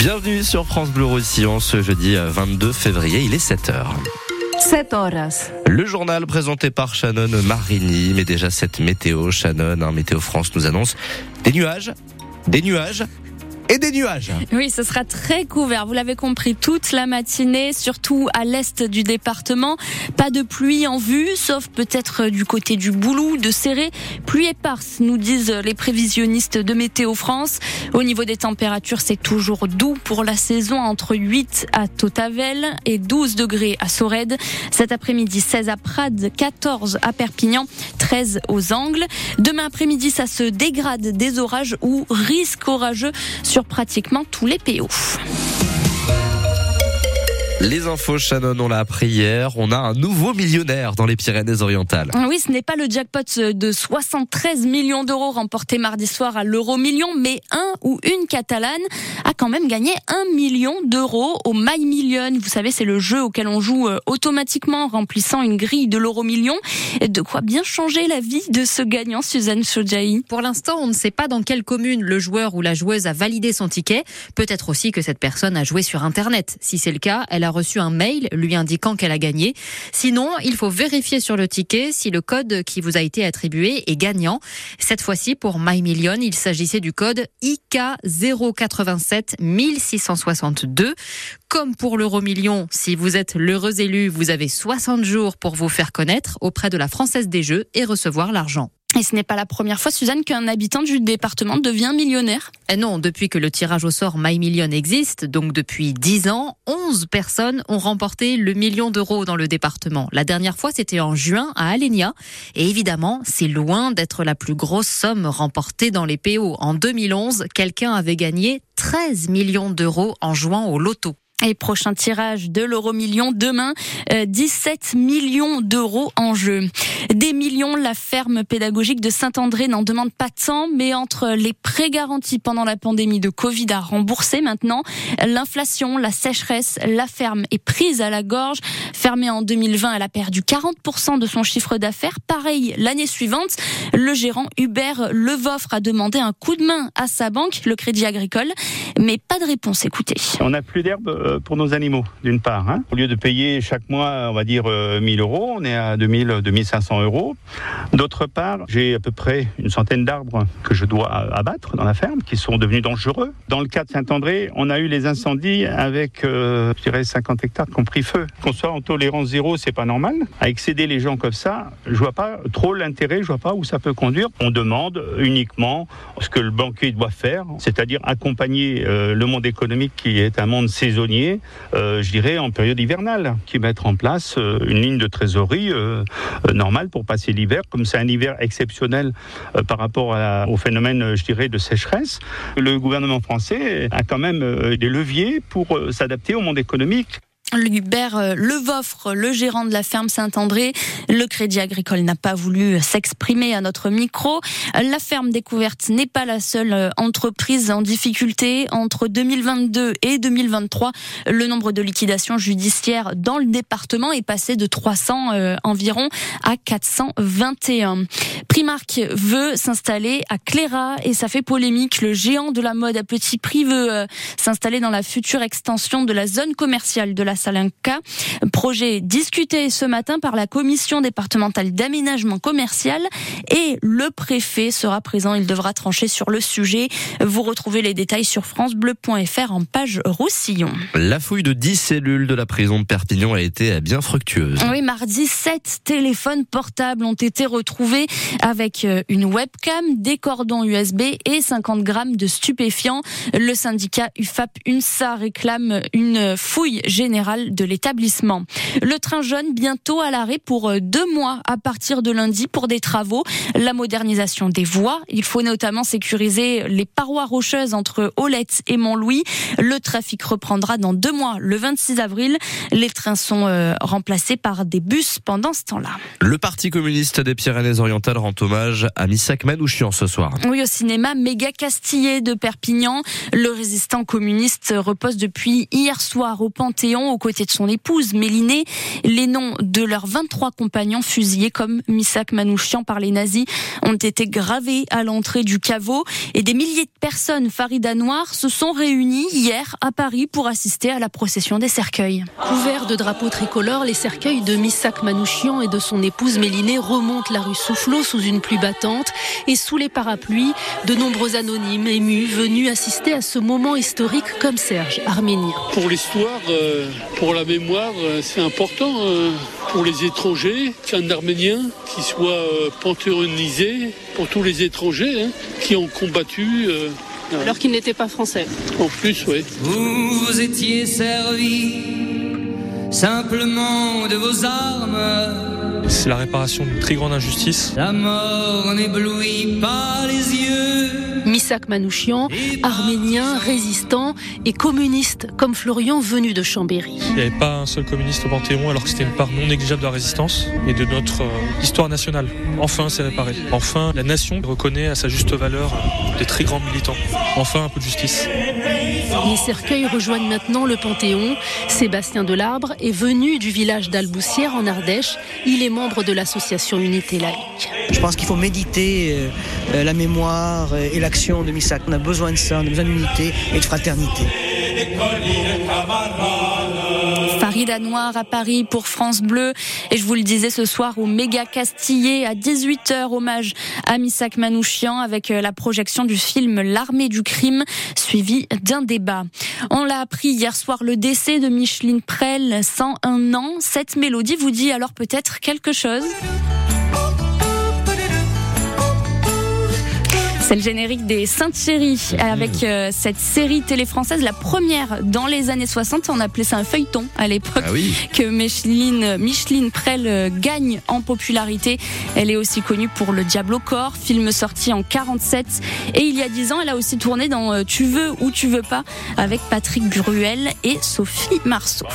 Bienvenue sur France Bleu Roussillon ce jeudi 22 février, il est 7h. 7 horas. Le journal présenté par Shannon Marini, mais déjà cette météo, Shannon, hein, Météo France nous annonce des nuages, des nuages et des nuages. Oui, ce sera très couvert. Vous l'avez compris, toute la matinée, surtout à l'est du département. Pas de pluie en vue, sauf peut-être du côté du Boulou, de Serré. Pluie éparse, nous disent les prévisionnistes de Météo France. Au niveau des températures, c'est toujours doux pour la saison, entre 8 à Totavel et 12 degrés à Sorède. Cet après-midi, 16 à Prades, 14 à Perpignan, 13 aux Angles. Demain après-midi, ça se dégrade des orages ou risque orageux sur pratiquement tous les PO. Les infos, Shannon, on l'a appris hier. On a un nouveau millionnaire dans les Pyrénées-Orientales. Oui, ce n'est pas le jackpot de 73 millions d'euros remporté mardi soir à l'euro million, mais un ou une catalane a quand même gagné un million d'euros au My Million. Vous savez, c'est le jeu auquel on joue euh, automatiquement en remplissant une grille de l'euro million. De quoi bien changer la vie de ce gagnant, Suzanne Chodjaï. Pour l'instant, on ne sait pas dans quelle commune le joueur ou la joueuse a validé son ticket. Peut-être aussi que cette personne a joué sur Internet. Si c'est le cas, elle a reçu un mail lui indiquant qu'elle a gagné. Sinon, il faut vérifier sur le ticket si le code qui vous a été attribué est gagnant. Cette fois-ci, pour My Million, il s'agissait du code IK 087 1662. Comme pour l'euro million, si vous êtes l'heureux élu, vous avez 60 jours pour vous faire connaître auprès de la Française des Jeux et recevoir l'argent. Et ce n'est pas la première fois, Suzanne, qu'un habitant du département devient millionnaire. Et eh non, depuis que le tirage au sort My Million existe, donc depuis 10 ans, 11 personnes ont remporté le million d'euros dans le département. La dernière fois, c'était en juin à Alenia. Et évidemment, c'est loin d'être la plus grosse somme remportée dans les PO. En 2011, quelqu'un avait gagné 13 millions d'euros en jouant au loto. Et prochain tirage de l'euro million demain, 17 euh, millions d'euros en jeu. Des millions, la ferme pédagogique de Saint-André n'en demande pas tant, mais entre les prêts garantis pendant la pandémie de Covid à rembourser maintenant, l'inflation, la sécheresse, la ferme est prise à la gorge. Fermée en 2020, elle a perdu 40% de son chiffre d'affaires. Pareil, l'année suivante, le gérant Hubert Levoffre a demandé un coup de main à sa banque, le Crédit Agricole, mais pas de réponse. Écoutez. On n'a plus d'herbe euh, pour nos animaux, d'une part. Hein. Au lieu de payer chaque mois, on va dire 1000 euh, euros, on est à 2000, 2500 euros. D'autre part, j'ai à peu près une centaine d'arbres que je dois abattre dans la ferme, qui sont devenus dangereux. Dans le cas de Saint-André, on a eu les incendies avec, euh, je dirais, 50 hectares qui ont pris feu. Qu'on soit en tolérance zéro, c'est pas normal. À excéder les gens comme ça, je vois pas trop l'intérêt, je vois pas où ça peut conduire. On demande uniquement ce que le banquier doit faire, c'est-à-dire accompagner le monde économique qui est un monde saisonnier euh, je dirais, en période hivernale, qui mettre en place euh, une ligne de trésorerie euh, normale pour passer l'hiver. Comme c'est un hiver exceptionnel par rapport au phénomène, je dirais, de sécheresse, le gouvernement français a quand même des leviers pour s'adapter au monde économique. Hubert euh, Levoffre, le gérant de la ferme Saint-André. Le Crédit Agricole n'a pas voulu s'exprimer à notre micro. La ferme découverte n'est pas la seule euh, entreprise en difficulté. Entre 2022 et 2023, le nombre de liquidations judiciaires dans le département est passé de 300 euh, environ à 421. Primark veut s'installer à Cléra et ça fait polémique. Le géant de la mode à petit prix veut s'installer dans la future extension de la zone commerciale de la Salinka. Projet discuté ce matin par la commission départementale d'aménagement commercial et le préfet sera présent. Il devra trancher sur le sujet. Vous retrouvez les détails sur francebleu.fr en page Roussillon. La fouille de 10 cellules de la prison de Perpignan a été bien fructueuse. Oui, mardi, 7 téléphones portables ont été retrouvés avec euh, une webcam, des cordons USB et 50 grammes de stupéfiants. Le syndicat UFAP-UNSA réclame une fouille générale de l'établissement. Le train jaune bientôt à l'arrêt pour euh, deux mois à partir de lundi pour des travaux. La modernisation des voies. Il faut notamment sécuriser les parois rocheuses entre Olette et Montlouis. Le trafic reprendra dans deux mois, le 26 avril. Les trains sont euh, remplacés par des bus pendant ce temps-là. Le Parti communiste des Pyrénées-Orientales rend hommage à Missak Manouchian ce soir. Oui, au cinéma Méga Castillé de Perpignan. Le résistant communiste repose depuis hier soir au Panthéon côtés de son épouse, Mélinée. Les noms de leurs 23 compagnons fusillés comme Misak Manouchian par les nazis ont été gravés à l'entrée du caveau et des milliers de personnes Farida Noir se sont réunies hier à Paris pour assister à la procession des cercueils. Couverts de drapeaux tricolores, les cercueils de Misak Manouchian et de son épouse Mélinée remontent la rue Soufflot sous une pluie battante et sous les parapluies, de nombreux anonymes émus venus assister à ce moment historique comme Serge, arménien. Pour l'histoire, euh, pour la mémoire, euh, c'est important euh, pour les étrangers qu'un Arménien qui soit panthéonisé pour tous les étrangers hein, qui ont combattu. Alors qu'il n'était pas français. En plus, oui. Vous vous étiez servi simplement de vos armes. C'est la réparation d'une très grande injustice. La mort n'éblouit pas les yeux. Misak Manouchian, arménien, résistant et communiste comme Florian venu de Chambéry. Il n'y avait pas un seul communiste au Panthéon alors que c'était une part non négligeable de la résistance et de notre euh, histoire nationale. Enfin, c'est réparé. Enfin, la nation reconnaît à sa juste valeur des très grands militants. Enfin, un peu de justice. Les cercueils rejoignent maintenant le Panthéon. Sébastien Delarbre est venu du village d'Alboussière en Ardèche. Il est membre de l'association Unité laïque. Je pense qu'il faut méditer euh, euh, la mémoire et de. On a besoin de ça, on a besoin d'unité et de fraternité. Farida Noir à Paris pour France Bleu. Et je vous le disais ce soir au Méga Castillé à 18h, hommage à Missak Manouchian avec euh, la projection du film L'armée du crime, suivi d'un débat. On l'a appris hier soir le décès de Micheline Prel, 101 ans. Cette mélodie vous dit alors peut-être quelque chose? C'est le générique des Saintes Chéries avec euh, cette série télé française, la première dans les années 60. On appelait ça un feuilleton à l'époque Ah oui. que Micheline, Micheline Prel euh, gagne en popularité. Elle est aussi connue pour Le Diable au corps, film sorti en 47. Et il y a 10 ans, elle a aussi tourné dans euh, Tu veux ou tu veux pas avec Patrick Bruel et Sophie Marceau.